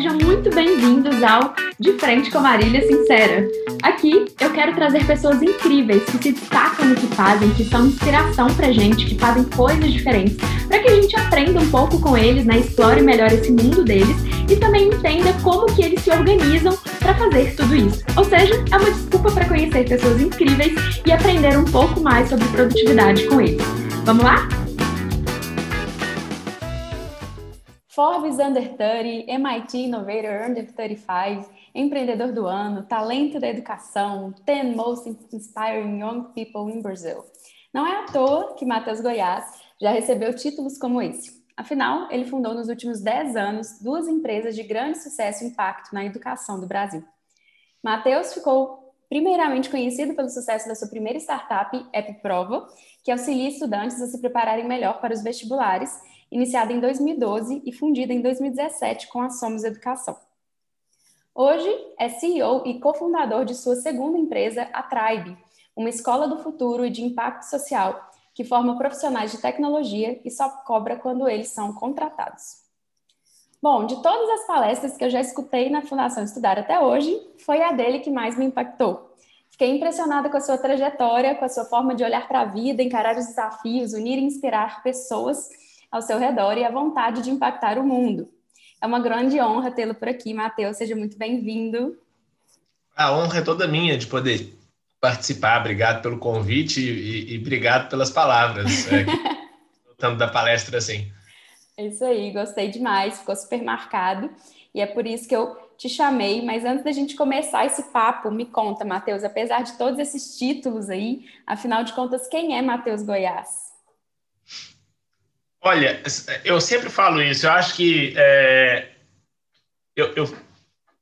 Sejam muito bem-vindos ao De Frente com Marília Sincera. Aqui eu quero trazer pessoas incríveis que se destacam no que fazem, que são inspiração pra gente, que fazem coisas diferentes, para que a gente aprenda um pouco com eles, né? Explore melhor esse mundo deles e também entenda como que eles se organizam para fazer tudo isso. Ou seja, é uma desculpa para conhecer pessoas incríveis e aprender um pouco mais sobre produtividade com eles. Vamos lá? Forbes Under 30, MIT Innovator Under 35, Empreendedor do Ano, Talento da Educação, 10 Most Inspiring Young People in Brazil. Não é à toa que Matheus Goiás já recebeu títulos como esse. Afinal, ele fundou nos últimos 10 anos duas empresas de grande sucesso e impacto na educação do Brasil. Matheus ficou primeiramente conhecido pelo sucesso da sua primeira startup, EpiProva, que auxilia estudantes a se prepararem melhor para os vestibulares iniciada em 2012 e fundida em 2017 com a Somos Educação. Hoje é CEO e cofundador de sua segunda empresa, a Tribe, uma escola do futuro e de impacto social que forma profissionais de tecnologia e só cobra quando eles são contratados. Bom, de todas as palestras que eu já escutei na Fundação Estudar até hoje, foi a dele que mais me impactou. Fiquei impressionada com a sua trajetória, com a sua forma de olhar para a vida, encarar os desafios, unir e inspirar pessoas ao seu redor e a vontade de impactar o mundo. É uma grande honra tê-lo por aqui, Matheus. Seja muito bem-vindo. A honra é toda minha de poder participar. Obrigado pelo convite e, e obrigado pelas palavras. É, tanto da palestra assim. É isso aí, gostei demais, ficou super marcado. E é por isso que eu te chamei. Mas antes da gente começar esse papo, me conta, Matheus, apesar de todos esses títulos aí, afinal de contas, quem é Matheus Goiás? Olha, eu sempre falo isso. Eu acho que é, eu, eu,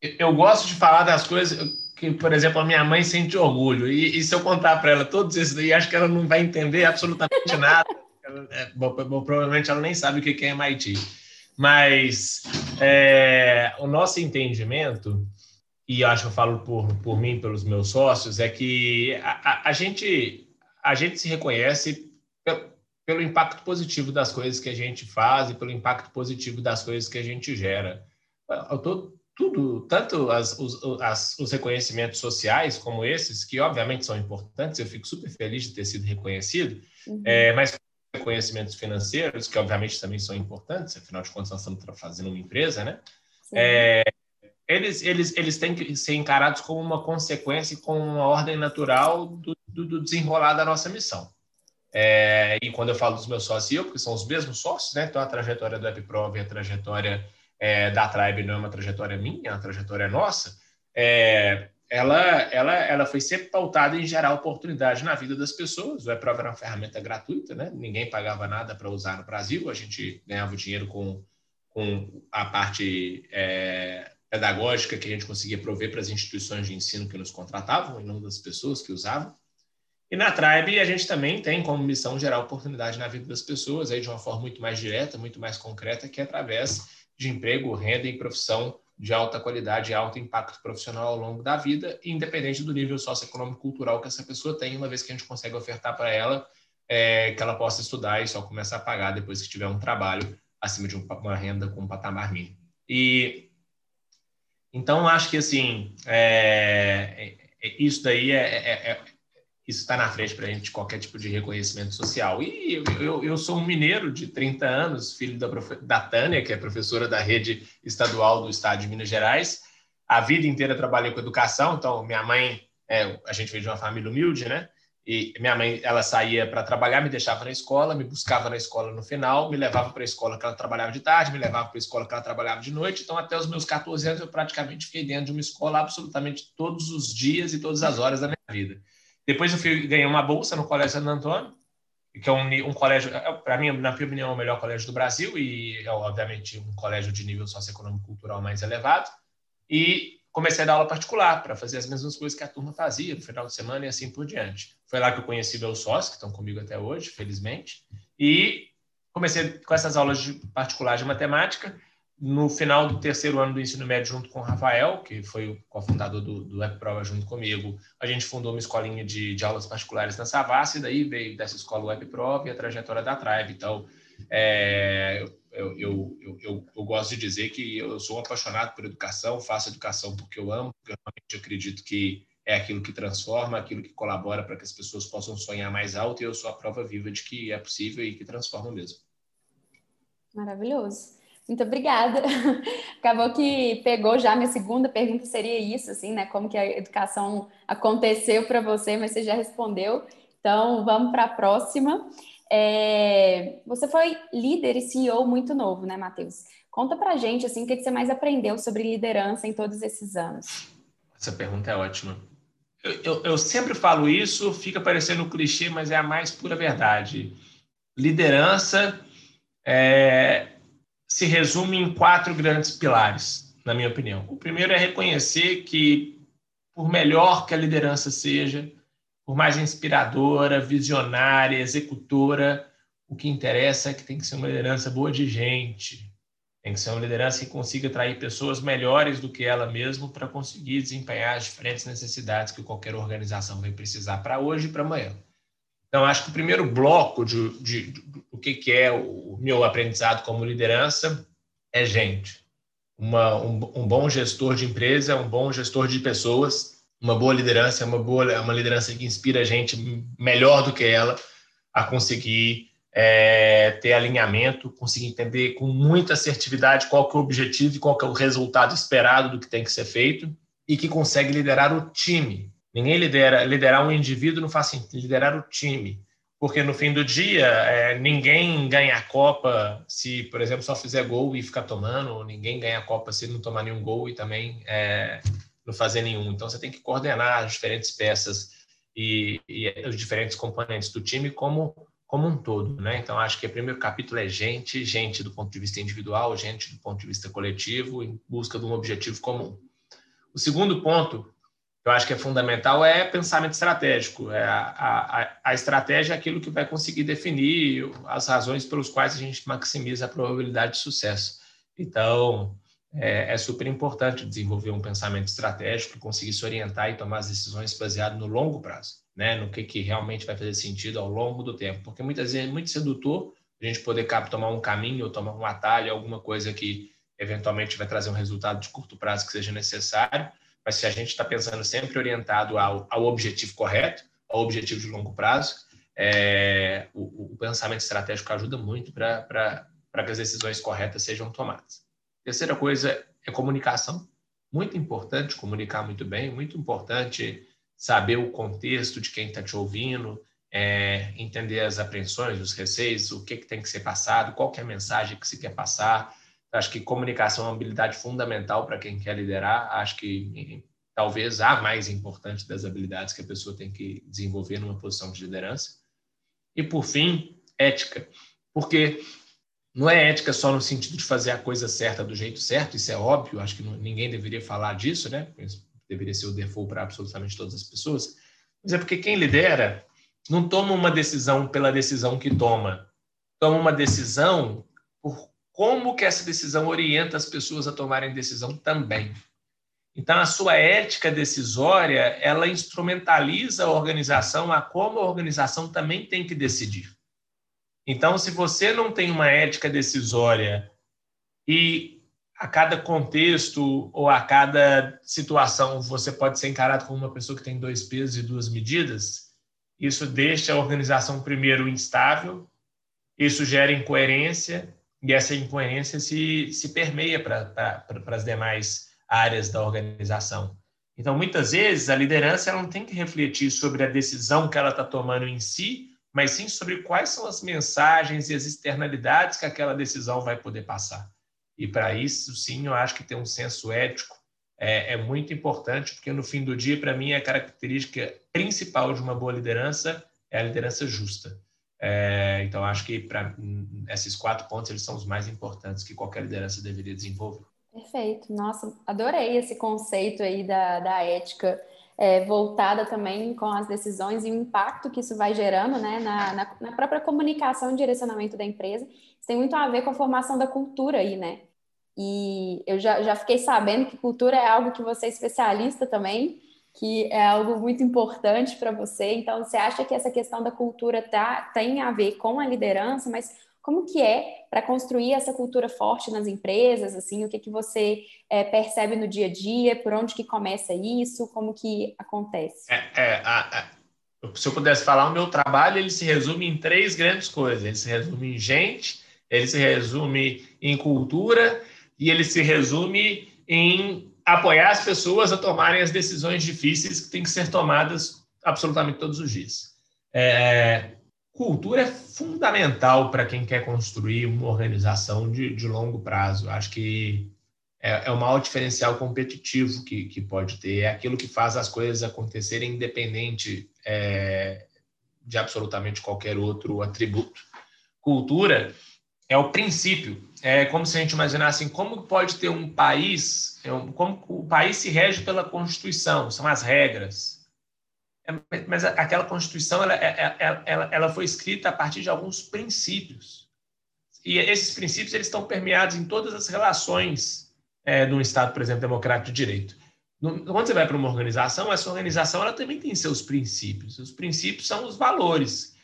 eu gosto de falar das coisas que, por exemplo, a minha mãe sente orgulho. E, e se eu contar para ela todos esses daí, acho que ela não vai entender absolutamente nada. é, bom, bom, provavelmente ela nem sabe o que é MIT. Mas é, o nosso entendimento, e acho que eu falo por, por mim, pelos meus sócios, é que a, a, a gente, a gente se reconhece pelo impacto positivo das coisas que a gente faz e pelo impacto positivo das coisas que a gente gera. Tô, tudo, tanto as, os, as, os reconhecimentos sociais como esses, que obviamente são importantes, eu fico super feliz de ter sido reconhecido, uhum. é, mas reconhecimentos financeiros, que obviamente também são importantes, afinal de contas nós estamos fazendo uma empresa, né? É, eles, eles, eles têm que ser encarados como uma consequência e como uma ordem natural do, do, do desenrolar da nossa missão. É, e quando eu falo dos meus sócios e eu, porque são os mesmos sócios, né? Então a trajetória do EpiProv e a trajetória é, da Tribe não é uma trajetória minha, é uma trajetória nossa. É, ela, ela, ela foi sempre pautada em gerar oportunidade na vida das pessoas. O EPROV era uma ferramenta gratuita, né? ninguém pagava nada para usar no Brasil, a gente ganhava dinheiro com, com a parte é, pedagógica que a gente conseguia prover para as instituições de ensino que nos contratavam, e não das pessoas que usavam. E na Tribe a gente também tem como missão gerar oportunidade na vida das pessoas aí de uma forma muito mais direta, muito mais concreta, que é através de emprego, renda e profissão de alta qualidade e alto impacto profissional ao longo da vida, independente do nível socioeconômico cultural que essa pessoa tem, uma vez que a gente consegue ofertar para ela é, que ela possa estudar e só começar a pagar depois que tiver um trabalho acima de uma renda com um patamar mínimo. E então acho que assim é, é, isso daí é, é, é isso está na frente para a gente qualquer tipo de reconhecimento social. E eu, eu, eu, sou um mineiro de 30 anos, filho da, da Tânia, que é professora da rede estadual do estado de Minas Gerais. A vida inteira trabalhei com educação, então minha mãe, é, a gente veio de uma família humilde, né? E minha mãe, ela saía para trabalhar, me deixava na escola, me buscava na escola no final, me levava para a escola que ela trabalhava de tarde, me levava para a escola que ela trabalhava de noite. Então, até os meus 14 anos, eu praticamente fiquei dentro de uma escola absolutamente todos os dias e todas as horas da minha vida. Depois eu fui, ganhei uma bolsa no Colégio Santo Antônio, que é um, um colégio, é, para mim, na minha opinião, é o melhor colégio do Brasil e é, obviamente, um colégio de nível socioeconômico cultural mais elevado. E comecei a dar aula particular para fazer as mesmas coisas que a turma fazia no final de semana e assim por diante. Foi lá que eu conheci meus sócios, que estão comigo até hoje, felizmente. E comecei com essas aulas de particular de matemática no final do terceiro ano do ensino médio, junto com o Rafael, que foi o cofundador do, do WebProva junto comigo, a gente fundou uma escolinha de, de aulas particulares na Savassi, e daí veio dessa escola o WebProva e a trajetória da Tribe. Então, é, eu, eu, eu, eu, gosto de dizer que eu sou um apaixonado por educação, faço educação porque eu amo, porque eu realmente acredito que é aquilo que transforma, aquilo que colabora para que as pessoas possam sonhar mais alto, e eu sou a prova viva de que é possível e que transforma mesmo. Maravilhoso. Muito obrigada. Acabou que pegou já minha segunda pergunta seria isso, assim, né? Como que a educação aconteceu para você, mas você já respondeu. Então, vamos para a próxima. É... Você foi líder e CEO muito novo, né, Matheus? Conta para gente, assim, o que você mais aprendeu sobre liderança em todos esses anos. Essa pergunta é ótima. Eu, eu, eu sempre falo isso, fica parecendo um clichê, mas é a mais pura verdade. Liderança é, se resume em quatro grandes pilares, na minha opinião. O primeiro é reconhecer que, por melhor que a liderança seja, por mais inspiradora, visionária, executora, o que interessa é que tem que ser uma liderança boa de gente. Tem que ser uma liderança que consiga atrair pessoas melhores do que ela mesma para conseguir desempenhar as diferentes necessidades que qualquer organização vai precisar para hoje e para amanhã. Então, acho que o primeiro bloco de, de, de, do que, que é o meu aprendizado como liderança é gente. Uma, um, um, bom gestor de empresa, um bom gestor de pessoas, uma boa liderança, uma boa uma liderança que inspira a gente melhor do que ela a conseguir é, ter alinhamento, conseguir entender com muita assertividade qual que é o objetivo e qual que é o resultado esperado do que tem que ser feito e que consegue liderar o time, Ninguém lidera, liderar um indivíduo não faz sentido, liderar o time. Porque no fim do dia, é, ninguém ganha a Copa se, por exemplo, só fizer gol e ficar tomando, ninguém ganha a Copa se não tomar nenhum gol e também é, não fazer nenhum. Então você tem que coordenar as diferentes peças e, e os diferentes componentes do time como, como um todo. Né? Então acho que o primeiro capítulo é gente, gente do ponto de vista individual, gente do ponto de vista coletivo, em busca de um objetivo comum. O segundo ponto eu acho que é fundamental é pensamento estratégico. É a, a, a estratégia é aquilo que vai conseguir definir as razões pelas quais a gente maximiza a probabilidade de sucesso. Então, é, é super importante desenvolver um pensamento estratégico, conseguir se orientar e tomar as decisões baseado no longo prazo, né? no que, que realmente vai fazer sentido ao longo do tempo. Porque muitas vezes é muito sedutor a gente poder tomar um caminho ou tomar um atalho, alguma coisa que eventualmente vai trazer um resultado de curto prazo que seja necessário, mas se a gente está pensando sempre orientado ao, ao, objetivo correto, ao objetivo de longo prazo, é, o, o, pensamento estratégico ajuda muito para que as decisões corretas sejam tomadas. Terceira coisa é comunicação. Muito importante comunicar muito bem, muito importante saber o contexto de quem está te ouvindo, é, entender as apreensões, os receios, o que, que tem que ser passado, qual que é a mensagem que se quer passar, Acho que comunicação é uma habilidade fundamental para quem quer liderar. Acho que talvez a mais importante das habilidades que a pessoa tem que desenvolver numa posição de liderança. E, por fim, ética. Porque não é ética só no sentido de fazer a coisa certa do jeito certo, isso é óbvio, acho que ninguém deveria falar disso, né? Deveria ser o default para absolutamente todas as pessoas. Mas é porque quem lidera não toma uma decisão pela decisão que toma, toma uma decisão por como que essa decisão orienta as pessoas a tomarem decisão também. Então, a sua ética decisória, ela instrumentaliza a organização a como a organização também tem que decidir. Então, se você não tem uma ética decisória e a cada contexto ou a cada situação você pode ser encarado como uma pessoa que tem dois pesos e duas medidas, isso deixa a organização primeiro instável, isso gera incoerência e essa incoerência se, se permeia para as demais áreas da organização. Então, muitas vezes, a liderança ela não tem que refletir sobre a decisão que ela está tomando em si, mas sim sobre quais são as mensagens e as externalidades que aquela decisão vai poder passar. E para isso, sim, eu acho que ter um senso ético é, é muito importante, porque no fim do dia, para mim, a característica principal de uma boa liderança é a liderança justa. É, então, acho que para esses quatro pontos eles são os mais importantes que qualquer liderança deveria desenvolver. Perfeito. Nossa, adorei esse conceito aí da, da ética é, voltada também com as decisões e o impacto que isso vai gerando né, na, na, na, própria comunicação e direcionamento da empresa. Isso tem muito a ver com a formação da cultura aí, né? E eu já, já fiquei sabendo que cultura é algo que você é especialista também que é algo muito importante para você. Então, você acha que essa questão da cultura tá, tem a ver com a liderança, mas Como que é para construir essa cultura forte nas empresas? Assim, o que que você é, percebe no dia a dia? Por onde que começa isso? Como que acontece? É, é a, a, se eu pudesse falar, o meu trabalho ele se resume em três grandes coisas. Ele se resume em gente, ele se resume em cultura e ele se resume em apoiar as pessoas a tomarem as decisões difíceis que têm que ser tomadas absolutamente todos os dias. É, cultura é fundamental para quem quer construir uma organização de, de longo prazo. Acho que é, é o maior diferencial competitivo que, que pode ter. É aquilo que faz as coisas acontecerem independente é, de absolutamente qualquer outro atributo. Cultura é o princípio. É como se a gente imaginasse assim, como pode ter um país, é como o país se rege pela Constituição, são as regras. É, mas aquela Constituição ela, é, é, ela, ela foi escrita a partir de alguns princípios. E esses princípios eles estão permeados em todas as relações é, de um Estado, por exemplo, democrático de direito. Quando você vai para uma organização, essa organização ela também tem seus princípios. Os princípios são os valores.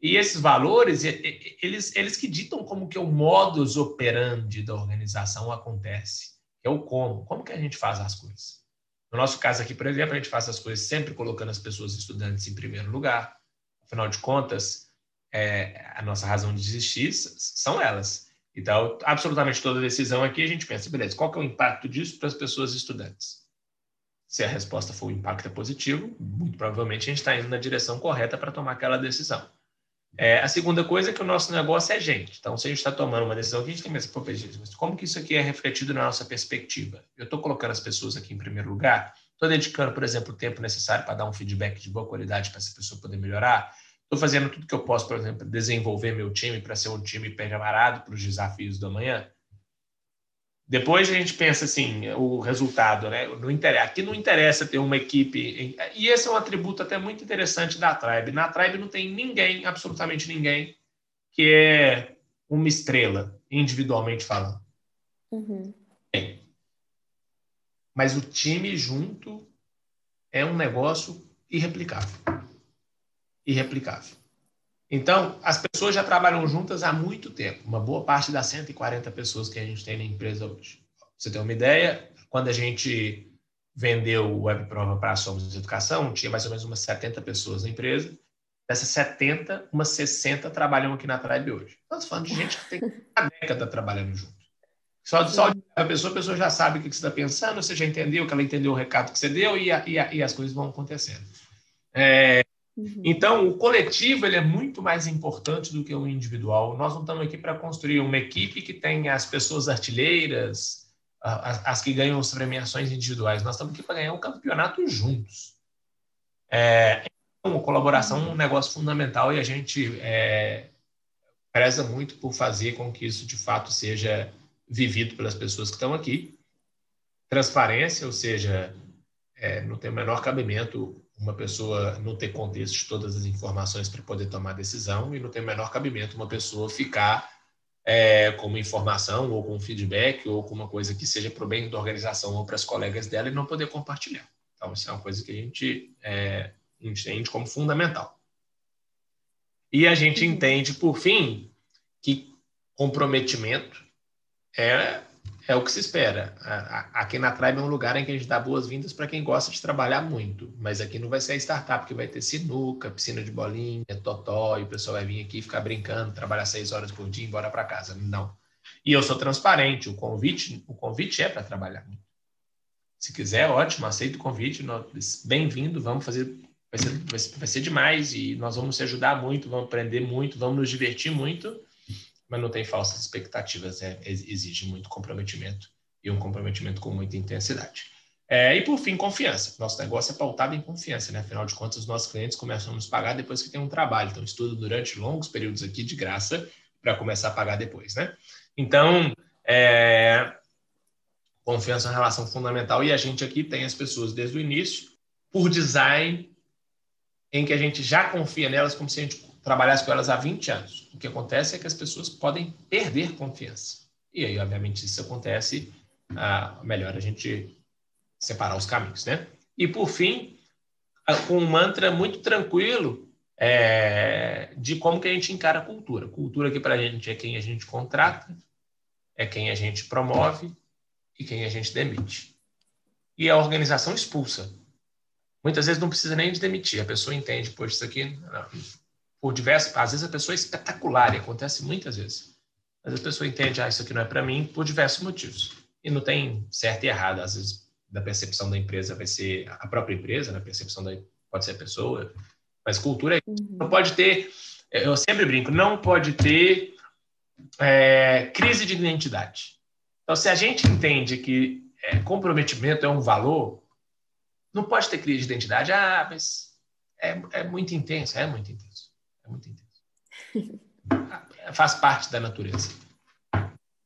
E esses valores, eles, eles que ditam como que o modus operandi da organização acontece, é o como, como que a gente faz as coisas. No nosso caso aqui, por exemplo, a gente faz as coisas sempre colocando as pessoas estudantes em primeiro lugar. Afinal de contas, é, a nossa razão de existir são elas. Então, absolutamente toda decisão aqui a gente pensa, beleza, qual que é o impacto disso para as pessoas estudantes? Se a resposta for o impacto é positivo, muito provavelmente a gente está indo na direção correta para tomar aquela decisão. É, a segunda coisa é que o nosso negócio é gente. Então, se a gente está tomando uma decisão, a gente tem pensar, mas como que isso aqui é refletido na nossa perspectiva? Eu estou colocando as pessoas aqui em primeiro lugar? Estou dedicando, por exemplo, o tempo necessário para dar um feedback de boa qualidade para essa pessoa poder melhorar? Estou fazendo tudo que eu posso, por exemplo, desenvolver meu time para ser um time preparado para os desafios do amanhã? Depois a gente pensa assim, o resultado, né? Não interessa, aqui não interessa ter uma equipe. E esse é um atributo até muito interessante da Tribe. Na Tribe não tem ninguém, absolutamente ninguém, que é uma estrela, individualmente falando. Uhum. Mas o time junto é um negócio irreplicável. Irreplicável. Então, as pessoas já trabalham juntas há muito tempo, uma boa parte das 140 pessoas que a gente tem na empresa hoje. Pra você ter uma ideia, quando a gente vendeu o WebProva para a Somos Educação, tinha mais ou menos umas 70 pessoas na empresa. Dessas 70, umas 60 trabalham aqui na Tribe hoje. Estamos falando de gente que tem uma década trabalhando junto. Só, só a pessoa, a pessoa já sabe o que você está pensando, você já entendeu que ela entendeu o recado que você deu e, a, e, a, e as coisas vão acontecendo. É, Uhum. Então, o coletivo ele é muito mais importante do que o individual. Nós não estamos aqui para construir uma equipe que tenha as pessoas artilheiras, as, as que ganham as premiações individuais. Nós estamos aqui para ganhar um campeonato juntos. É, então, colaboração é um negócio fundamental e a gente é, preza muito por fazer com que isso de fato seja vivido pelas pessoas que estão aqui. Transparência, ou seja, é, não tem o menor cabimento uma pessoa não ter contexto de todas as informações para poder tomar decisão e não tem o menor cabimento uma pessoa ficar é, com uma informação ou com um feedback ou com uma coisa que seja para o bem da organização ou para as colegas dela e não poder compartilhar. Então, isso é uma coisa que a gente é, entende como fundamental. E a gente uhum. entende, por fim, que comprometimento é é o que se espera. Aqui na Tribe é um lugar em que a gente dá boas-vindas para quem gosta de trabalhar muito, mas aqui não vai ser a startup que vai ter sinuca, piscina de bolinha, totó, e o pessoal vai vir aqui ficar brincando, trabalhar seis horas por dia e embora para casa. Não. E eu sou transparente, o convite, o convite é para trabalhar muito. Se quiser, ótimo, aceito o convite, bem-vindo, vamos fazer, vai ser, vai ser, demais e nós vamos te ajudar muito, vamos aprender muito, vamos nos divertir muito mas não tem falsas expectativas, é, exige muito comprometimento e um comprometimento com muita intensidade. É, e por fim, confiança. Nosso negócio é pautado em confiança, né? Afinal de contas, os nossos clientes começam a nos pagar depois que tem um trabalho. Então, estudo durante longos períodos aqui de graça para começar a pagar depois, né? Então, é, confiança é uma relação fundamental e a gente aqui tem as pessoas desde o início por design em que a gente já confia nelas como se a gente trabalhasse com elas há 20 anos. O que acontece é que as pessoas podem perder confiança. E aí, obviamente, isso acontece, ah, melhor a gente separar os caminhos, né? E por fim, com um mantra muito tranquilo é, de como que a gente encara a cultura. Cultura que para a gente é quem a gente contrata, é quem a gente promove e quem a gente demite. E a organização expulsa. Muitas vezes não precisa nem de demitir, a pessoa entende, poxa, isso aqui, não, por diversos, às vezes a pessoa é espetacular e acontece muitas vezes. Mas a pessoa entende, ah, isso aqui não é para mim, por diversos motivos. E não tem certo e errado, às vezes da percepção da empresa vai ser a própria empresa, na né? percepção da pode ser a pessoa, mas cultura é uhum. não pode ter, eu sempre brinco, não pode ter é, crise de identidade. Então, se a gente entende que é, comprometimento é um valor, não pode ter crise de identidade. Ah, mas é, é muito intenso, é muito intenso, é muito intenso. Faz parte da natureza.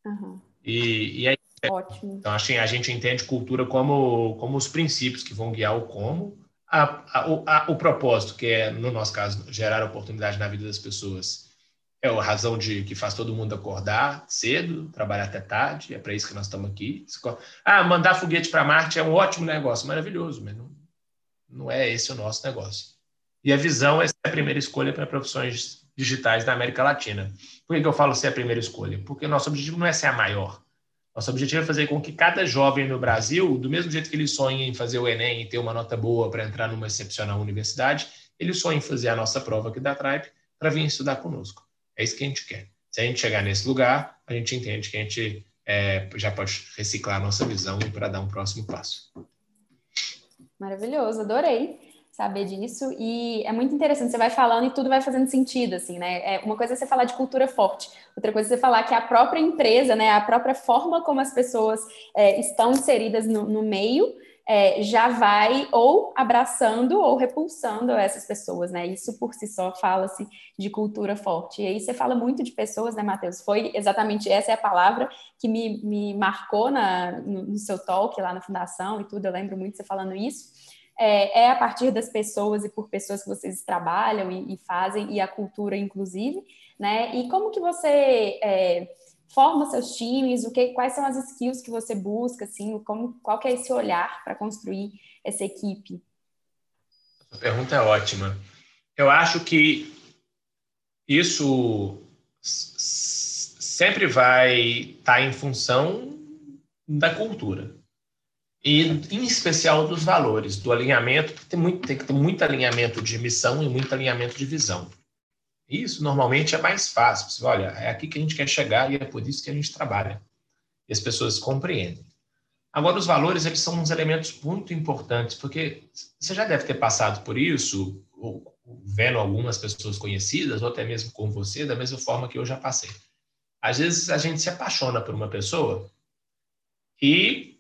Uhum. E, e aí, Ótimo. Então, assim, a gente entende cultura como, como os princípios que vão guiar o como, a, a, a, o propósito, que é, no nosso caso, gerar oportunidade na vida das pessoas, é a razão de que faz todo mundo acordar cedo, trabalhar até tarde, é para isso que nós estamos aqui. Ah, mandar foguete para Marte é um ótimo negócio, maravilhoso, mas não, não é esse o nosso negócio. E a visão é ser a primeira escolha para profissões digitais da América Latina. Por que, que eu falo ser a primeira escolha? Porque nosso objetivo não é ser a maior. Nosso objetivo é fazer com que cada jovem no Brasil, do mesmo jeito que ele sonha em fazer o Enem e ter uma nota boa para entrar numa excepcional universidade, ele sonha em fazer a nossa prova aqui da Tribe para vir estudar conosco. É isso que a gente quer. Se a gente chegar nesse lugar, a gente entende que a gente é, já pode reciclar a nossa visão para dar um próximo passo. Maravilhoso, adorei saber disso. E é muito interessante, você vai falando e tudo vai fazendo sentido, assim, né? É, uma coisa é você falar de cultura forte, outra coisa é você falar que a própria empresa, né, a própria forma como as pessoas é, estão inseridas no, no meio, é, já vai ou abraçando ou repulsando essas pessoas, né? Isso por si só fala-se de cultura forte. E aí você fala muito de pessoas, né, Matheus? Foi exatamente essa é a palavra que me, me marcou na, no, no seu talk lá na fundação e tudo. Eu lembro muito você falando isso é, é, a partir das pessoas e por pessoas que vocês trabalham e, e fazem, e a cultura, inclusive, né? E como que você é, forma seus times, o que, quais são as skills que você busca, assim, como, qual que é esse olhar para construir essa equipe? A pergunta é ótima. Eu acho que isso sempre vai estar tá em função da cultura e em especial dos valores, do alinhamento, tem, muito, tem que ter muito alinhamento de missão e muito alinhamento de visão. Isso normalmente é mais fácil. Você, olha, é aqui que a gente quer chegar e é por isso que a gente trabalha. E as pessoas compreendem. Agora, os valores, eles são uns elementos muito importantes, porque você já deve ter passado por isso, ou, vendo algumas pessoas conhecidas, ou até mesmo com você, da mesma forma que eu já passei. Às vezes, a gente se apaixona por uma pessoa e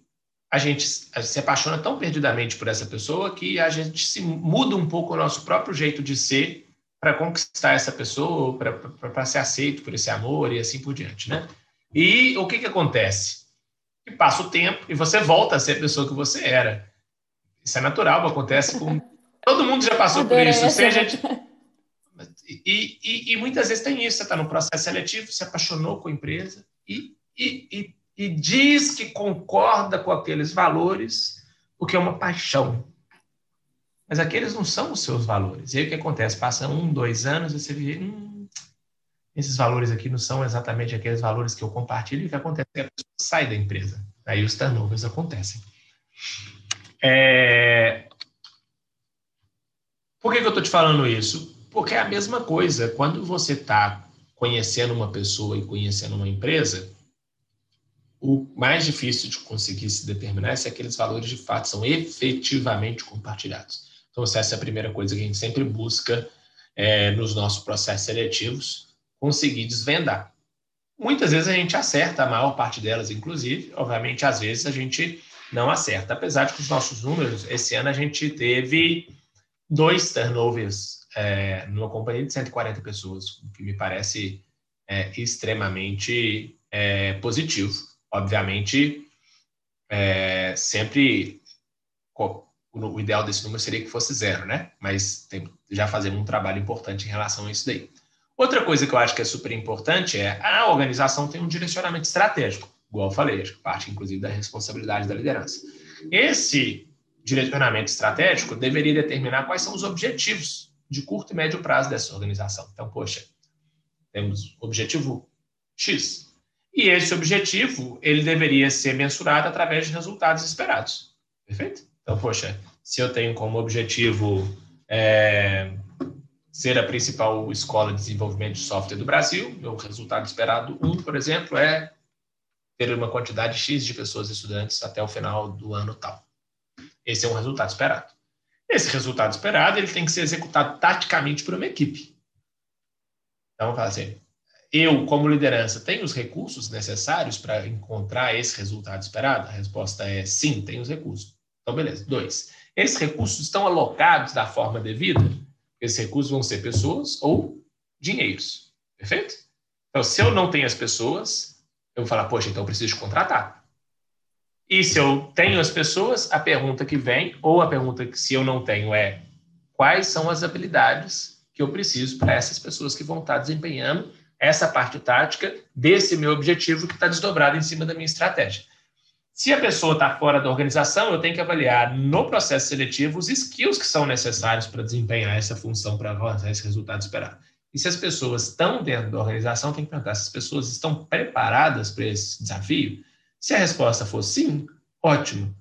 a gente se apaixona tão perdidamente por essa pessoa que a gente se muda um pouco o nosso próprio jeito de ser para conquistar essa pessoa, para ser aceito por esse amor e assim por diante, né? E o que que acontece? Que passa o tempo e você volta a ser a pessoa que você era. Isso é natural, acontece com todo mundo já passou por isso, seja e, e, e, muitas vezes tem isso, você está no processo seletivo, se apaixonou com a empresa e, e, e e diz que concorda com aqueles valores, porque é uma paixão. Mas aqueles não são os seus valores. E aí o que acontece? Passa um, dois anos, você vê, hum, esses valores aqui não são exatamente aqueles valores que eu compartilho, e o que acontece é que a pessoa sai da empresa. Aí os turnovers acontecem. É... Por que, que eu estou te falando isso? Porque é a mesma coisa. Quando você está conhecendo uma pessoa e conhecendo uma empresa, o mais difícil de conseguir se determinar é se aqueles valores de fato são efetivamente compartilhados. Então, essa é a primeira coisa que a gente sempre busca é, nos nossos processos seletivos, conseguir desvendar. Muitas vezes a gente acerta, a maior parte delas, inclusive, obviamente, às vezes a gente não acerta, apesar de que os nossos números, esse ano a gente teve dois turnovers é, numa companhia de 140 pessoas, o que me parece é, extremamente é, positivo. Obviamente, é, sempre o ideal desse número seria que fosse zero, né? Mas tem, já fazemos um trabalho importante em relação a isso daí. Outra coisa que eu acho que é super importante é a organização tem um direcionamento estratégico, igual eu falei, acho que parte inclusive da responsabilidade da liderança. Esse direcionamento estratégico deveria determinar quais são os objetivos de curto e médio prazo dessa organização. Então, poxa, temos objetivo X. E esse objetivo, ele deveria ser mensurado através de resultados esperados. Perfeito? Então, poxa, se eu tenho como objetivo é, ser a principal escola de desenvolvimento de software do Brasil, meu resultado esperado, um, por exemplo, é ter uma quantidade X de pessoas estudantes até o final do ano tal. Esse é um resultado esperado. Esse resultado esperado ele tem que ser executado taticamente por uma equipe. Então, fala assim, eu, como liderança, tenho os recursos necessários para encontrar esse resultado esperado? A resposta é sim, tenho os recursos. Então, beleza. Dois, esses recursos estão alocados da forma devida? Esses recursos vão ser pessoas ou dinheiros. Perfeito? Então, se eu não tenho as pessoas, eu vou falar, poxa, então eu preciso contratar. E se eu tenho as pessoas, a pergunta que vem, ou a pergunta que se eu não tenho é quais são as habilidades que eu preciso para essas pessoas que vão estar desempenhando essa parte tática desse meu objetivo que está desdobrado em cima da minha estratégia. Se a pessoa está fora da organização, eu tenho que avaliar no processo seletivo os skills que são necessários para desempenhar essa função, para alcançar esse resultado esperado. E se as pessoas estão dentro da organização, tem que perguntar se as pessoas estão preparadas para esse desafio. Se a resposta for sim, ótimo.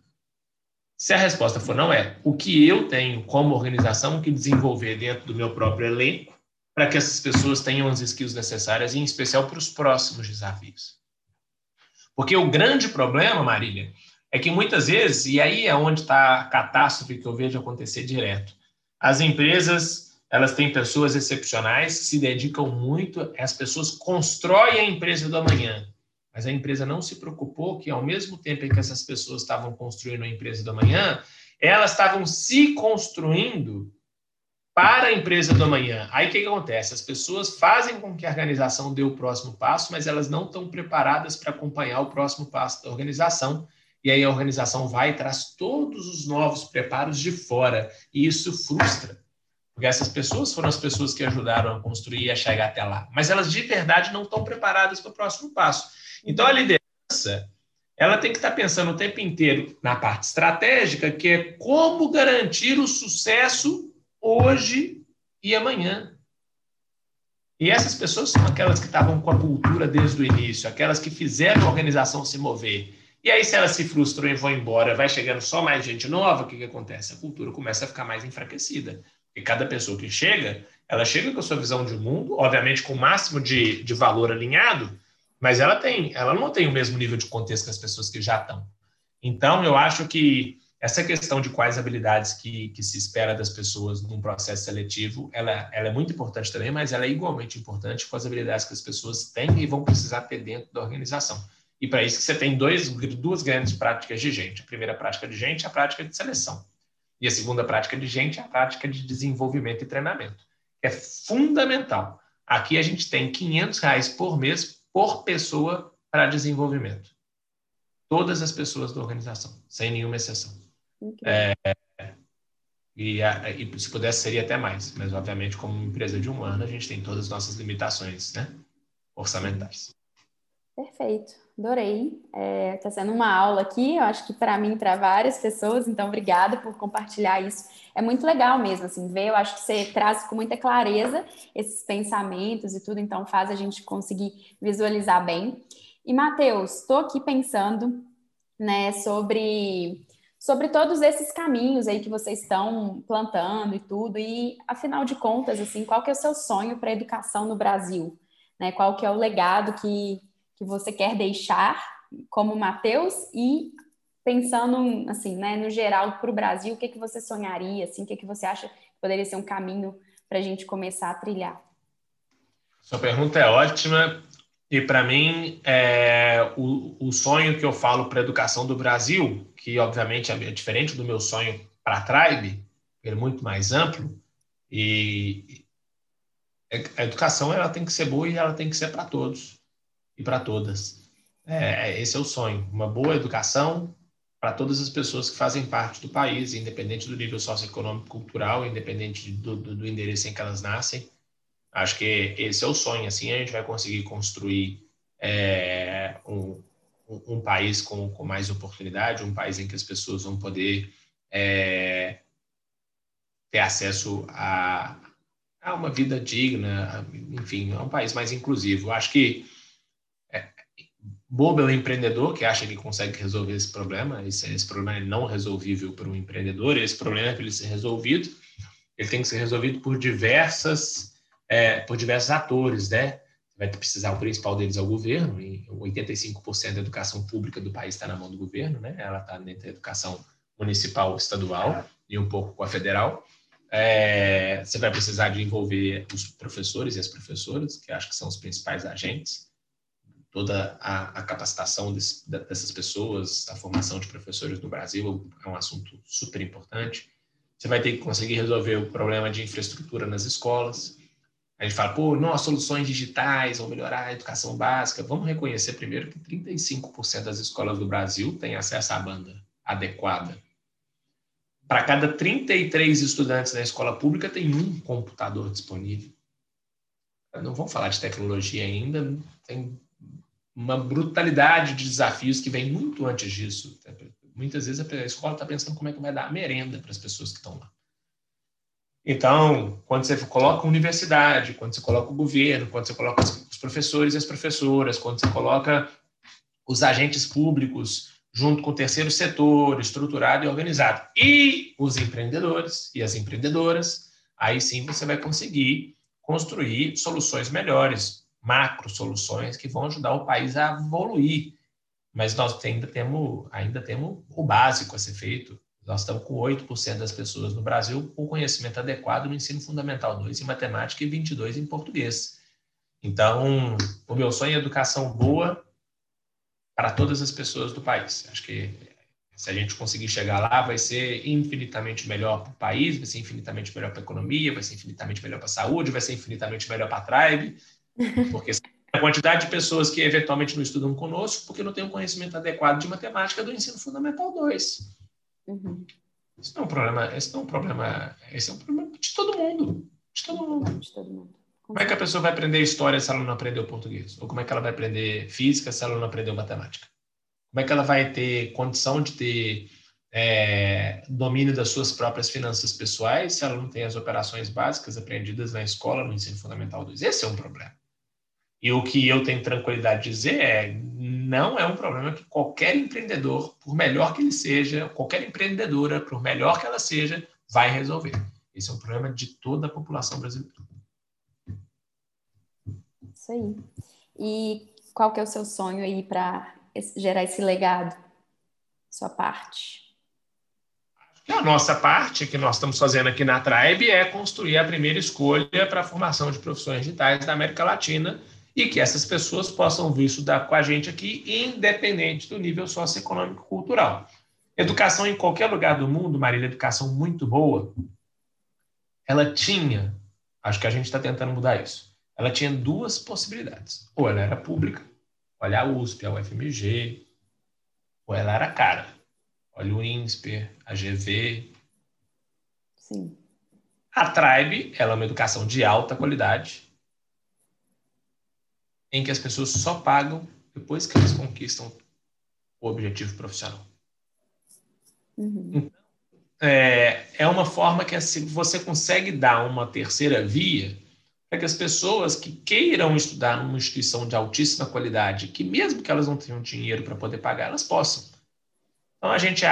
Se a resposta for não é, o que eu tenho como organização que desenvolver dentro do meu próprio elenco para que essas pessoas tenham as skills necessárias, em especial para os próximos desafios. Porque o grande problema, Marília, é que muitas vezes, e aí é onde está a catástrofe que eu vejo acontecer direto, as empresas elas têm pessoas excepcionais que se dedicam muito, as pessoas constroem a empresa do amanhã, mas a empresa não se preocupou que, ao mesmo tempo em que essas pessoas estavam construindo a empresa do amanhã, elas estavam se construindo para a empresa do amanhã. Aí o que, que, acontece? As pessoas fazem com que a organização dê o próximo passo, mas elas não estão preparadas para acompanhar o próximo passo da organização. E aí a organização vai e traz todos os novos preparos de fora. E isso frustra. Porque essas pessoas foram as pessoas que ajudaram a construir e a chegar até lá. Mas elas de verdade não estão preparadas para o próximo passo. Então a liderança ela tem que estar pensando o tempo inteiro na parte estratégica, que é como garantir o sucesso hoje e amanhã. E essas pessoas são aquelas que estavam com a cultura desde o início, aquelas que fizeram a organização se mover. E aí, se elas se frustram e vão embora, vai chegando só mais gente nova, o que, que acontece? A cultura começa a ficar mais enfraquecida. E cada pessoa que chega, ela chega com a sua visão de mundo, obviamente com o máximo de, de valor alinhado, mas ela tem, ela não tem o mesmo nível de contexto que as pessoas que já estão. Então, eu acho que essa questão de quais habilidades que, que se espera das pessoas num processo seletivo, ela, ela é muito importante também, mas ela é igualmente importante com as habilidades que as pessoas têm e vão precisar ter dentro da organização. E para isso você tem dois, duas grandes práticas de gente. A primeira prática de gente é a prática de seleção. E a segunda prática de gente é a prática de desenvolvimento e treinamento. É fundamental. Aqui a gente tem 500 reais por mês por pessoa para desenvolvimento. Todas as pessoas da organização, sem nenhuma exceção. É, e, e, se pudesse, seria até mais. Mas, obviamente, como empresa de um ano, a gente tem todas as nossas limitações né, orçamentárias. Perfeito, adorei. Está é, tá sendo uma aula aqui, eu acho que para mim, para várias pessoas, então obrigada por compartilhar isso. É muito legal mesmo, assim, ver, eu acho que você traz com muita clareza esses pensamentos e tudo, então faz a gente conseguir visualizar bem. E, Matheus, estou aqui pensando né, sobre, sobre todos esses caminhos aí que vocês estão plantando e tudo, e afinal de contas, assim, qual que é o seu sonho para a educação no Brasil? Né? Qual que é o legado que que você quer deixar como Mateus e pensando assim, né, no geral para o Brasil, o que que você sonharia, assim, o que que você acha que poderia ser um caminho para a gente começar a trilhar? Sua pergunta é ótima e para mim é o, o sonho que eu falo para a educação do Brasil, que obviamente é diferente do meu sonho para a Tribe, ele é muito mais amplo e a educação ela tem que ser boa e ela tem que ser para todos e para todas. É, é, esse é o sonho, uma boa educação para todas as pessoas que fazem parte do país, independente do nível socioeconômico, cultural, independente do, do, do endereço em que elas nascem. Acho que esse é o sonho. Assim a gente vai conseguir construir é, um, um, país com, com, mais oportunidade, um país em que as pessoas vão poder é, ter acesso a, a uma vida digna, enfim, é um país mais inclusivo. Acho que bobo é o empreendedor que acha que consegue resolver esse problema. Esse, esse problema é não resolvível para um empreendedor. Esse problema é para ele ser resolvido. Ele tem que ser resolvido por diversas, é, por diversos atores, né? Vai precisar, o principal deles é o governo, e 85% da educação pública do país está na mão do governo, né? Ela está dentro da educação municipal, estadual e um pouco com a federal. É, você vai precisar de envolver os professores e as professoras, que acho que são os principais agentes. Toda a, a capacitação desse, dessas pessoas, a formação de professores no Brasil é um assunto super importante. Você vai ter que conseguir resolver o problema de infraestrutura nas escolas. A gente fala, pô, não, soluções digitais vão melhorar a educação básica. Vamos reconhecer primeiro que 35% das escolas do Brasil têm acesso à banda adequada para cada 33 estudantes na escola pública, tem um computador disponível. Não vamos falar de tecnologia ainda, tem uma brutalidade de desafios que vem muito antes disso. Muitas vezes a escola está pensando como é que vai dar a merenda para as pessoas que estão lá. Então, quando você coloca a universidade, quando você coloca o governo, quando você coloca os professores e as professoras, quando você coloca os agentes públicos junto com o terceiro setor, estruturado e organizado, e os empreendedores e as empreendedoras, aí sim você vai conseguir construir soluções melhores, macro soluções que vão ajudar o país a evoluir. Mas nós ainda temos, ainda temos o básico a ser feito. Nós estamos com 8% das pessoas no Brasil com conhecimento adequado no ensino fundamental 2 em matemática e 22 em português. Então, o meu sonho é educação boa para todas as pessoas do país. Acho que se a gente conseguir chegar lá, vai ser infinitamente melhor para o país, vai ser infinitamente melhor para a economia, vai ser infinitamente melhor para a saúde, vai ser infinitamente melhor para a tribe, porque a quantidade de pessoas que eventualmente não estudam conosco porque não tem um conhecimento adequado de matemática do ensino fundamental 2. Uhum. Isso não é um problema, esse não é um problema, esse é um problema de todo mundo, de todo mundo. De todo mundo. Como é que a pessoa vai aprender história se ela não aprendeu português? Ou como é que ela vai aprender física se ela não aprendeu matemática? Como é que ela vai ter condição de ter é, domínio das suas próprias finanças pessoais se ela não tem as operações básicas aprendidas na escola, no ensino fundamental 2? Esse é um problema. E o que eu tenho tranquilidade de dizer é, não é um problema que qualquer empreendedor, por melhor que ele seja, qualquer empreendedora, por melhor que ela seja, vai resolver. Esse é um problema de toda a população brasileira. Isso aí. E qual que é o seu sonho aí para gerar esse legado? Sua parte? A nossa parte, que nós estamos fazendo aqui na Tribe, é construir a primeira escolha para a formação de profissões digitais da América Latina e que essas pessoas possam vir estudar com a gente aqui, independente do nível socioeconômico cultural. Educação em qualquer lugar do mundo, Marília, educação muito boa, ela tinha, acho que a gente está tentando mudar isso, ela tinha duas possibilidades. Ou ela era pública, olha a USP, a UFMG, ou ela era cara. Olha o INSPER, a GV. Sim. A Tribe, ela é uma educação de alta qualidade, em que as pessoas só pagam depois que elas conquistam o objetivo profissional. Uhum. Então, é, é uma forma que assim, você consegue dar uma terceira via para que as pessoas que queiram estudar numa instituição de altíssima qualidade, que mesmo que elas não tenham dinheiro para poder pagar, elas possam. Então, a gente,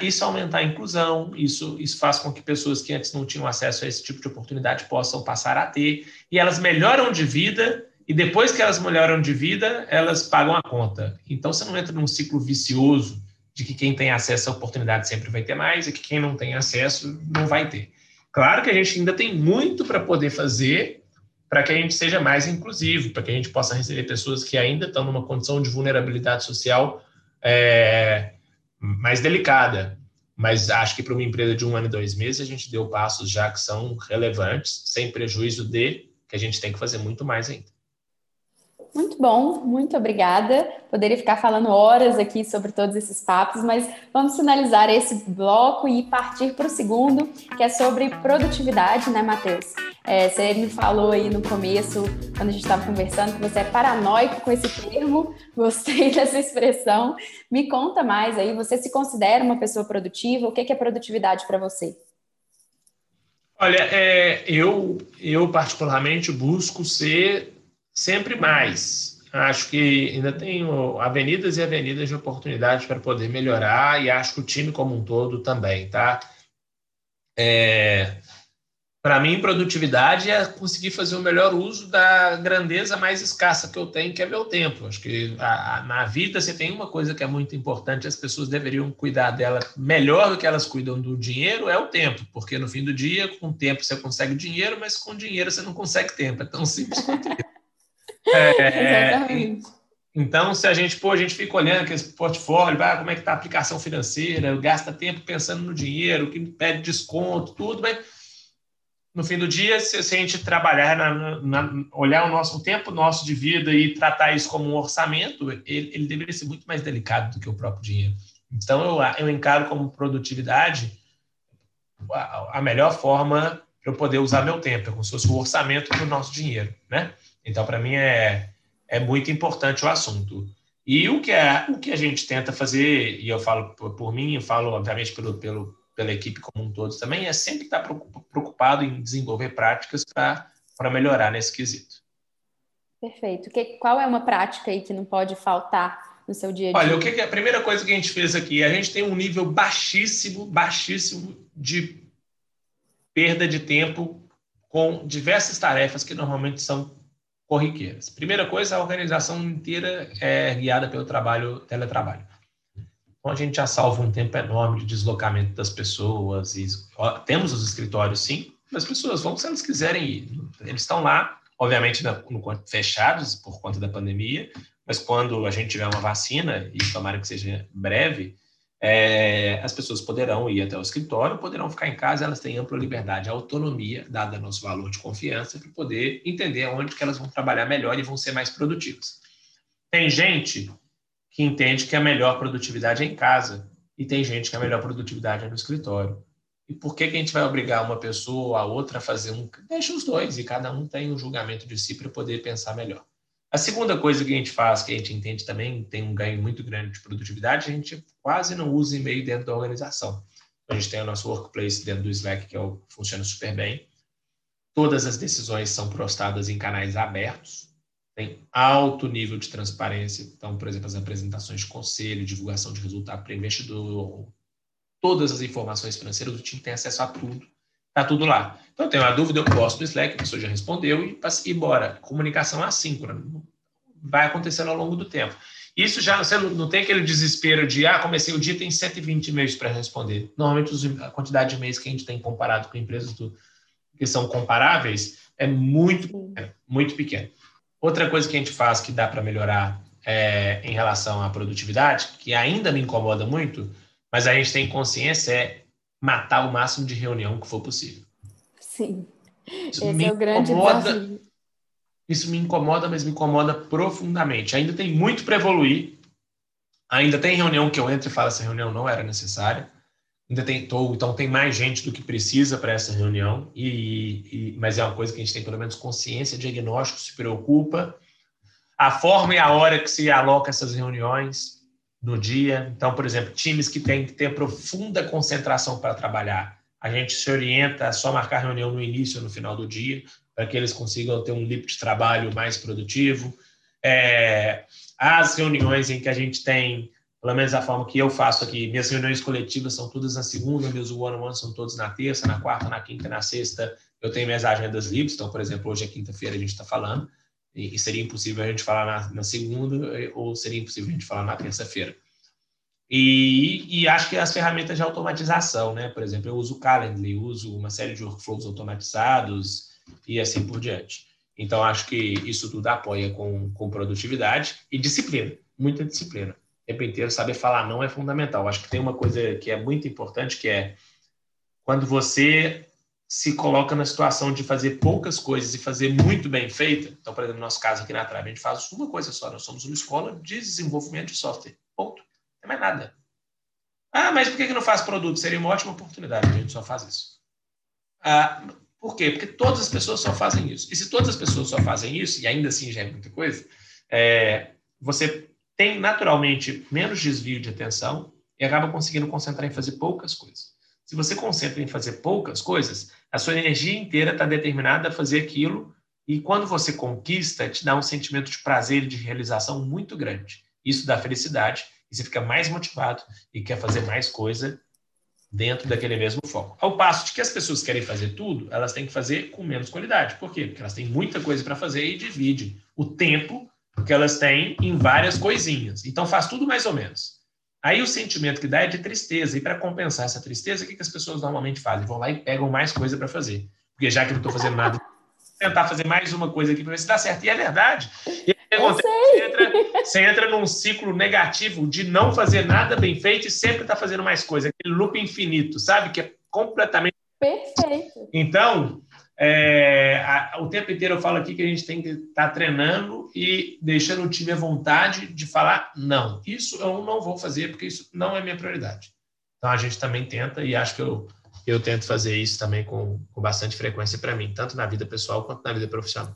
isso aumentar a inclusão, isso, isso faz com que pessoas que antes não tinham acesso a esse tipo de oportunidade possam passar a ter, e elas melhoram de vida, e depois que elas melhoram de vida, elas pagam a conta. Então, você não entra num ciclo vicioso de que quem tem acesso à oportunidade sempre vai ter mais, e que quem não tem acesso não vai ter. Claro que a gente ainda tem muito para poder fazer, para que a gente seja mais inclusivo, para que a gente possa receber pessoas que ainda estão numa condição de vulnerabilidade social é, mais delicada. Mas acho que para uma empresa de um ano e dois meses, a gente deu passos já que são relevantes, sem prejuízo de que a gente tem que fazer muito mais ainda. Muito bom, muito obrigada. Poderia ficar falando horas aqui sobre todos esses papos, mas vamos finalizar esse bloco e partir para o segundo, que é sobre produtividade, né, Matheus? É, você me falou aí no começo, quando a gente estava conversando, que você é paranoico com esse termo, gostei dessa expressão. Me conta mais aí, você se considera uma pessoa produtiva? O que é produtividade para você? Olha, é, eu, eu particularmente busco ser sempre mais. Acho que ainda tenho avenidas e avenidas de oportunidade para poder melhorar e acho que o time como um todo também, tá? É, para mim, produtividade é conseguir fazer o melhor uso da grandeza mais escassa que eu tenho, que é meu tempo. Acho que a, a, na vida você tem uma coisa que é muito importante, as pessoas deveriam cuidar dela melhor do que elas cuidam do dinheiro, é o tempo, porque no fim do dia, com o tempo você consegue dinheiro, mas com dinheiro você não consegue tempo. É tão simples quanto isso. É, Exatamente. Então, se a gente, pô, a gente fica olhando aquele portfólio, ah, como é que está a aplicação financeira, gasta tempo pensando no dinheiro, que pede desconto, tudo, mas no fim do dia, se, se a gente trabalhar, na, na, olhar o nosso o tempo nosso de vida e tratar isso como um orçamento, ele, ele deveria ser muito mais delicado do que o próprio dinheiro. Então, eu, eu encaro como produtividade a, a melhor forma para eu poder usar meu tempo, é como se fosse o orçamento do nosso dinheiro, né? Então, para mim, é, é muito importante o assunto. E o que, é, o que a gente tenta fazer, e eu falo por, por mim, eu falo, obviamente, pelo, pelo, pela equipe como um todo também, é sempre estar preocupado em desenvolver práticas para melhorar nesse quesito. Perfeito. Que, qual é uma prática aí que não pode faltar no seu dia a dia? Olha, o que, que a primeira coisa que a gente fez aqui? A gente tem um nível baixíssimo, baixíssimo de perda de tempo com diversas tarefas que normalmente são corriqueiras. Primeira coisa, a organização inteira é guiada pelo trabalho, teletrabalho. Então a gente já salva um tempo enorme de deslocamento das pessoas. E, ó, temos os escritórios, sim, mas as pessoas vão se elas quiserem ir. Eles estão lá, obviamente, no, no, fechados por conta da pandemia, mas quando a gente tiver uma vacina, e tomara que seja breve, é, as pessoas poderão ir até o escritório, poderão ficar em casa, elas têm ampla liberdade, autonomia, dada nosso valor de confiança, para poder entender onde que elas vão trabalhar melhor e vão ser mais produtivas. Tem gente que entende que a melhor produtividade é em casa e tem gente que a melhor produtividade é no escritório. E por que, que a gente vai obrigar uma pessoa ou a outra a fazer um? Deixa os dois e cada um tem um julgamento de si para poder pensar melhor. A segunda coisa que a gente faz, que a gente entende também tem um ganho muito grande de produtividade, a gente quase não usa e-mail dentro da organização. A gente tem o nosso workplace dentro do Slack, que é o, funciona super bem. Todas as decisões são postadas em canais abertos, tem alto nível de transparência. Então, por exemplo, as apresentações de conselho, divulgação de resultado para investidor, todas as informações financeiras, o time tem acesso a tudo. Está tudo lá. Então, tem uma dúvida, eu posto no Slack, a pessoa já respondeu e, e bora. Comunicação assíncrona. Vai acontecendo ao longo do tempo. Isso já, você não tem aquele desespero de, ah, comecei o dia, tem 120 e-mails para responder. Normalmente, a quantidade de e-mails que a gente tem comparado com empresas do, que são comparáveis é muito, é muito pequeno. Outra coisa que a gente faz que dá para melhorar é, em relação à produtividade, que ainda me incomoda muito, mas a gente tem consciência, é matar o máximo de reunião que for possível. Sim. Isso Esse é o grande incomoda, desafio. Isso me incomoda, mas me incomoda profundamente. Ainda tem muito para evoluir. Ainda tem reunião que eu entro e falo essa reunião não era necessária. Ainda tem, tô, então tem mais gente do que precisa para essa reunião, e, e, mas é uma coisa que a gente tem pelo menos consciência, diagnóstico, se preocupa. A forma e a hora que se aloca essas reuniões no dia. Então, por exemplo, times que têm que ter profunda concentração para trabalhar, a gente se orienta a só marcar reunião no início ou no final do dia, para que eles consigam ter um leap de trabalho mais produtivo. É, as reuniões em que a gente tem pelo menos a forma que eu faço aqui. Minhas reuniões coletivas são todas na segunda, meus one-on-one são todos na terça, na quarta, na quinta, na sexta. Eu tenho minhas agendas livres, então, por exemplo, hoje é quinta-feira, a gente está falando, e, seria impossível a gente falar na, na, segunda, ou seria impossível a gente falar na terça-feira. E, e, acho que as ferramentas de automatização, né? Por exemplo, eu uso o Calendly, uso uma série de workflows automatizados e assim por diante. Então, acho que isso tudo apoia com, com produtividade e disciplina, muita disciplina tempo inteiro, saber falar não é fundamental. Acho que tem uma coisa que é muito importante, que é quando você se coloca na situação de fazer poucas coisas e fazer muito bem feita. Então, por exemplo, no nosso caso aqui na Trave, a gente faz uma coisa só. Nós somos uma escola de desenvolvimento de software. Ponto. Não é mais nada. Ah, mas por que não faz produto? Seria uma ótima oportunidade. A gente só faz isso. Ah, por quê? Porque todas as pessoas só fazem isso. E se todas as pessoas só fazem isso, e ainda assim já é muita coisa, é, você tem naturalmente menos desvio de atenção e acaba conseguindo concentrar em fazer poucas coisas. Se você concentra em fazer poucas coisas, a sua energia inteira está determinada a fazer aquilo e quando você conquista, te dá um sentimento de prazer e de realização muito grande. Isso dá felicidade e você fica mais motivado e quer fazer mais coisa dentro daquele mesmo foco. Ao passo de que as pessoas querem fazer tudo, elas têm que fazer com menos qualidade. Por quê? Porque elas têm muita coisa para fazer e dividem o tempo que elas têm em várias coisinhas. Então faz tudo mais ou menos. Aí o sentimento que dá é de tristeza. E para compensar essa tristeza, o que, que as pessoas normalmente fazem? Vão lá e pegam mais coisa para fazer. Porque já que eu não estou fazendo nada, tentar fazer mais uma coisa aqui para ver se dá certo. E é verdade. E acontece, você, entra, você entra num ciclo negativo de não fazer nada bem feito e sempre está fazendo mais coisa. Aquele loop infinito, sabe? Que é completamente. Perfeito. Então, é, a, o tempo inteiro eu falo aqui que a gente tem que estar tá treinando e deixando o time à vontade de falar não. Isso eu não vou fazer porque isso não é minha prioridade. Então a gente também tenta e acho que eu, eu tento fazer isso também com, com bastante frequência para mim, tanto na vida pessoal quanto na vida profissional.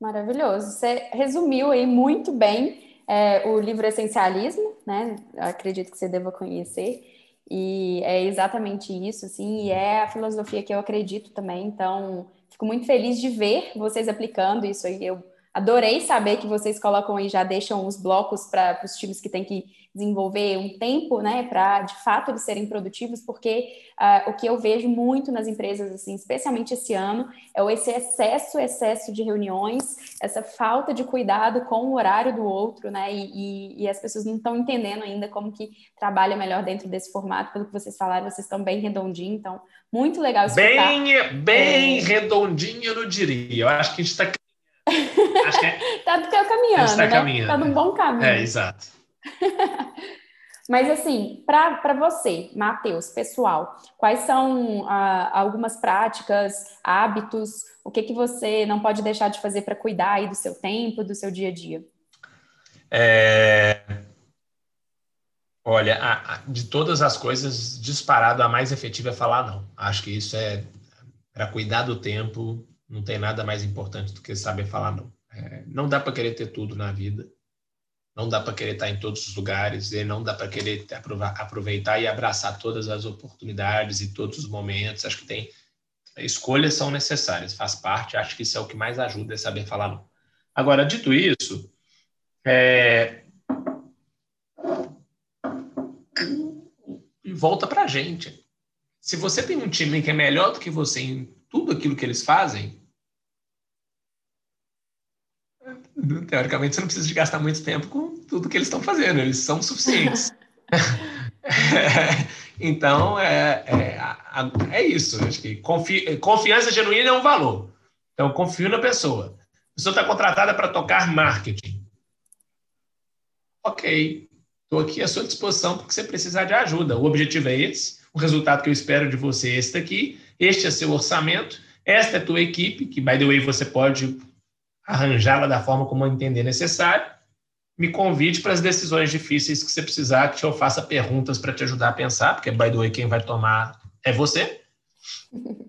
Maravilhoso. Você resumiu aí muito bem é, o livro Essencialismo, né? acredito que você deva conhecer. E é exatamente isso, assim, e é a filosofia que eu acredito também. Então, Fico muito feliz de ver vocês aplicando isso aí. Eu adorei saber que vocês colocam aí, já deixam os blocos para os times que têm que desenvolver um tempo, né, para de fato eles serem produtivos, porque uh, o que eu vejo muito nas empresas, assim, especialmente esse ano, é esse excesso, excesso de reuniões, essa falta de cuidado com o horário do outro, né, e, e, e as pessoas não estão entendendo ainda como que trabalha melhor dentro desse formato, pelo que vocês falaram, vocês estão bem redondinhos, então, muito legal escutar. Bem, bem é... redondinho, eu não diria, eu acho que a gente está Acho que é... tá caminhando, tá né? caminhando. Tá num bom caminho. É, exato. Mas assim, para você, Matheus, pessoal, quais são ah, algumas práticas, hábitos, o que que você não pode deixar de fazer para cuidar aí do seu tempo, do seu dia a dia? É... Olha, a, a, de todas as coisas, disparado, a mais efetiva é falar não. Acho que isso é para cuidar do tempo, não tem nada mais importante do que saber falar não. É, não dá para querer ter tudo na vida, não dá para querer estar em todos os lugares, e não dá para querer aproveitar e abraçar todas as oportunidades e todos os momentos. Acho que tem escolhas são necessárias, faz parte. Acho que isso é o que mais ajuda é saber falar não. Agora, dito isso, é... volta para a gente. Se você tem um time que é melhor do que você em tudo aquilo que eles fazem, teoricamente você não precisa de gastar muito tempo com tudo que eles estão fazendo, eles são suficientes. então, é, é, é, isso. Acho que confi, confiança genuína é um valor. Então, confio na pessoa. A pessoa está contratada para tocar marketing. Ok, estou aqui à sua disposição porque você precisar de ajuda. O objetivo é esse, o resultado que eu espero de você é esse daqui, este é seu orçamento, esta é a tua equipe, que, by the way, você pode arranjá-la da forma como entender necessário. Me convide para as decisões difíceis que você precisar, que eu faça perguntas para te ajudar a pensar, porque, by the way, quem vai tomar é você.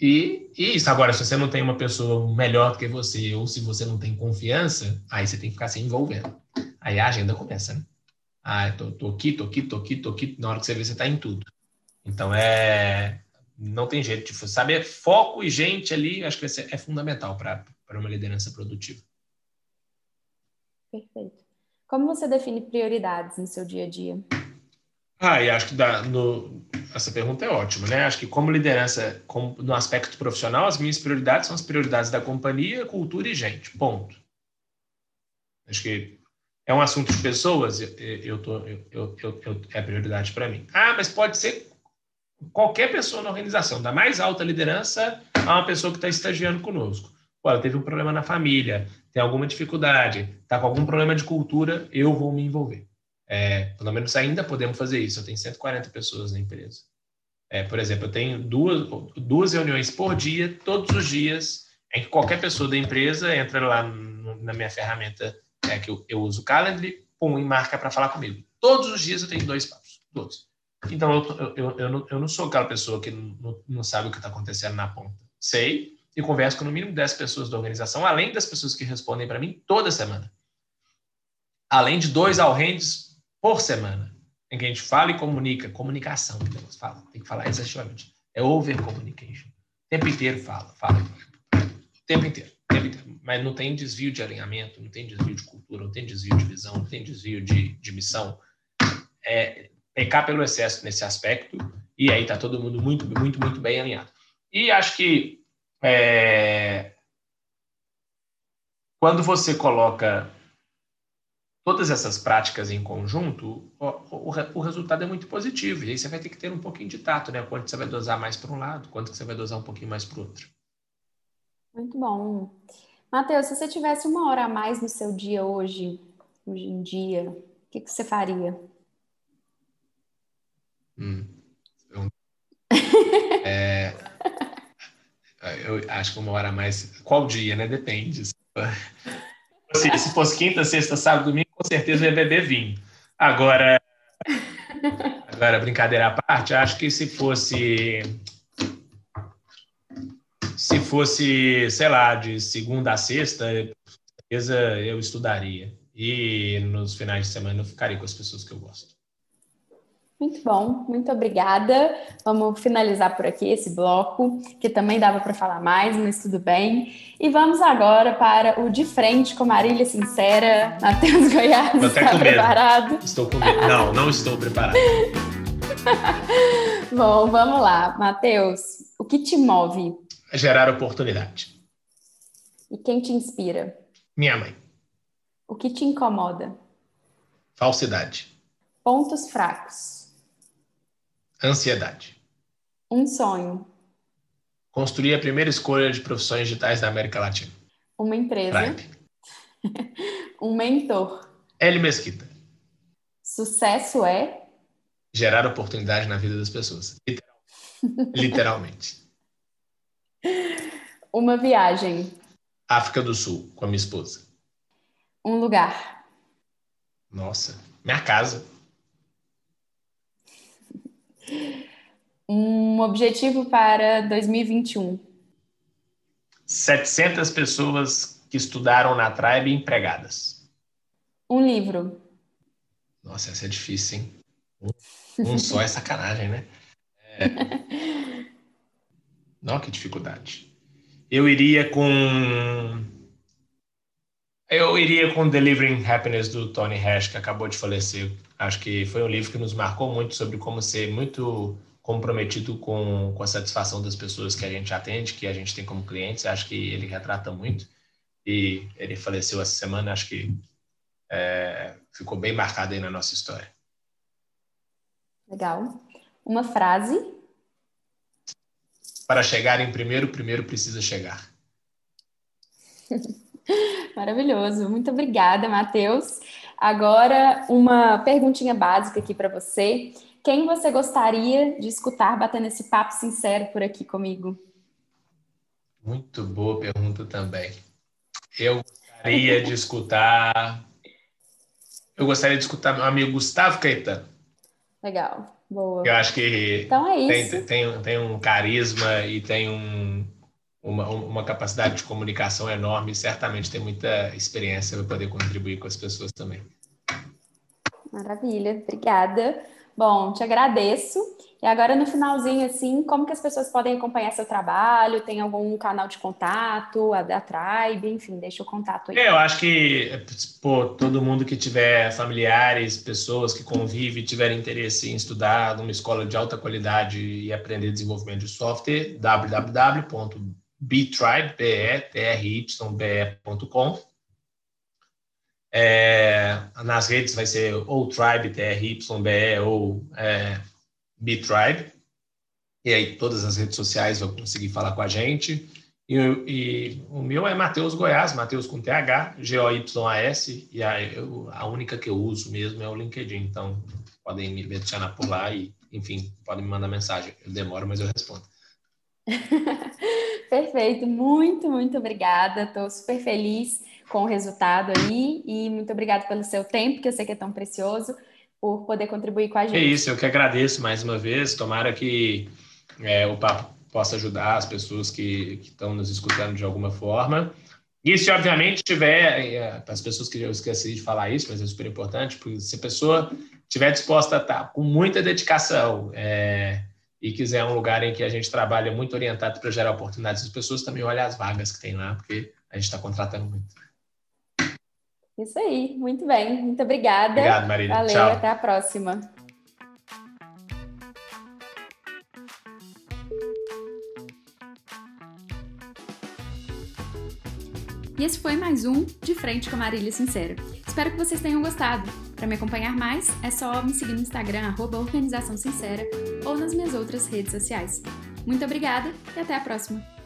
E, e, isso. Agora, se você não tem uma pessoa melhor do que você, ou se você não tem confiança, aí você tem que ficar se envolvendo. Aí a agenda começa, né? Ah, tô, tô aqui, tô aqui, tô aqui, tô aqui. Na hora que você vê, você está em tudo. Então, é... Não tem jeito. Tipo, saber foco e gente ali, acho que é fundamental para uma liderança produtiva. Perfeito. Como você define prioridades no seu dia a dia? Ah, e acho que no, essa pergunta é ótima, né? Acho que como liderança, no aspecto profissional, as minhas prioridades são as prioridades da companhia, cultura e gente. Ponto. Acho que é um assunto de pessoas, eu, eu tô, eu, eu, eu é prioridade para mim. Ah, mas pode ser qualquer pessoa na organização, da mais alta liderança a uma pessoa que está estagiando conosco. Pô, teve um problema na família, tem alguma dificuldade, está com algum problema de cultura, eu vou me envolver. É, pelo menos ainda podemos fazer isso. Eu tenho 140 pessoas na empresa. É, por exemplo, eu tenho duas, duas reuniões por dia, todos os dias, em que qualquer pessoa da empresa entra lá no, na minha ferramenta é, que eu, eu uso o Calendly, pum, e marca para falar comigo. Todos os dias eu tenho dois papos, todos. Então, eu, eu, eu, eu, não, eu não sou aquela pessoa que não, não sabe o que está acontecendo na ponta. Sei, e converso com no mínimo 10 pessoas da organização, além das pessoas que respondem para mim toda semana. Além de dois all hands por semana. em que a gente fala e comunica, comunicação, fala, tem que falar exaustivamente. É over communication. O tempo inteiro fala, fala. O tempo inteiro, o tempo inteiro. Mas não tem desvio de alinhamento, não tem desvio de cultura, não tem desvio de visão, não tem desvio de, de missão. É pecar pelo excesso nesse aspecto, e aí está todo mundo muito, muito, muito bem alinhado. E acho que é, quando você coloca todas essas práticas em conjunto, o, o, o, resultado é muito positivo. E aí você vai ter que ter um pouquinho de tato, né? Quanto você vai dosar mais para um lado, quanto você vai dosar um pouquinho mais para o outro. Muito bom. Matheus, se você tivesse uma hora a mais no seu dia hoje, hoje em dia, o que, que você faria? Hum. é, eu acho que uma hora a mais. Qual dia, né? Depende. Se, se fosse quinta, sexta, sábado, domingo, com certeza eu ia beber vinho. Agora, agora brincadeira à parte, acho que se fosse se fosse, sei lá, de segunda a sexta, com certeza eu estudaria. E nos finais de semana eu ficaria com as pessoas que eu gosto. Muito bom, muito obrigada. Vamos finalizar por aqui esse bloco, que também dava para falar mais, mas tudo bem. E vamos agora para o De Frente com Marília Sincera, Matheus Goiás. Com medo. preparado? Estou com medo. Não, não estou preparado. bom, vamos lá. Matheus, o que te move? Gerar oportunidade. E quem te inspira? Minha mãe. O que te incomoda? Falsidade. Pontos fracos. Ansiedade. Um sonho. Construir a primeira escolha de profissões digitais da América Latina. Uma empresa. um mentor. L. Mesquita. Sucesso é? Gerar oportunidade na vida das pessoas. Literalmente. Uma viagem. África do Sul, com a minha esposa. Um lugar. Nossa, minha casa. Um objetivo para 2021. 700 pessoas que estudaram na Tribe empregadas. Um livro. Nossa, essa é difícil, hein? Um, um só é sacanagem, né? É... Não, que dificuldade. Eu iria com. Eu iria com Delivering Happiness do Tony Hash, que acabou de falecer. Acho que foi um livro que nos marcou muito sobre como ser muito comprometido com, com a satisfação das pessoas que a gente atende, que a gente tem como clientes. Acho que ele retrata muito. E ele faleceu essa semana, acho que é, ficou bem marcado aí na nossa história. Legal. Uma frase. Para chegar em primeiro, primeiro precisa chegar. Maravilhoso. Muito obrigada, Matheus. Agora, uma perguntinha básica aqui para você. Quem você gostaria de escutar batendo esse papo sincero por aqui comigo? Muito boa pergunta também. Eu gostaria de escutar. Eu gostaria de escutar meu amigo Gustavo Caetano. Legal, boa. Eu acho que então é isso. Tem, tem, tem um carisma e tem um, uma, uma capacidade de comunicação enorme e certamente tem muita experiência para poder contribuir com as pessoas também. Maravilha, obrigada. Bom, te agradeço. E agora no finalzinho, assim, como que as pessoas podem acompanhar seu trabalho? Tem algum canal de contato, a da Tribe, enfim, deixa o contato aí. É, eu acho que pô, todo mundo que tiver familiares, pessoas que convivem, tiver interesse em estudar numa escola de alta qualidade e aprender desenvolvimento de software, www.btribe.com é, nas redes vai ser ou Tribe, TRYBE ou é, B-Tribe. E aí todas as redes sociais vão conseguir falar com a gente. E, e o meu é Matheus Goiás, Matheus com TH, G-O-Y-A-S, e a, eu, a única que eu uso mesmo é o LinkedIn. Então, podem me adicionar por lá e, enfim, podem me mandar mensagem. Eu demoro, mas eu respondo. Perfeito, muito, muito obrigada. Estou super feliz com o resultado aí e muito obrigada pelo seu tempo, que eu sei que é tão precioso, por poder contribuir com a gente. É isso, eu que agradeço mais uma vez. Tomara que é, o papo possa ajudar as pessoas que, estão nos escutando de alguma forma. E se, obviamente, tiver, é, as pessoas que eu esqueci de falar isso, mas é super importante, porque se a pessoa estiver disposta a estar com muita dedicação é, e quiser um lugar em que a gente trabalha muito orientado para gerar oportunidades, as pessoas também olhem as vagas que tem lá, porque a gente está contratando muito. Isso aí, muito bem. Muito obrigada. Obrigado, Marília. Valeu, Tchau. até a próxima. E esse foi mais um De Frente com a Marília Sincera. Espero que vocês tenham gostado. Para me acompanhar mais, é só me seguir no Instagram, arroba Organização Sincera, ou nas minhas outras redes sociais. Muito obrigada e até a próxima!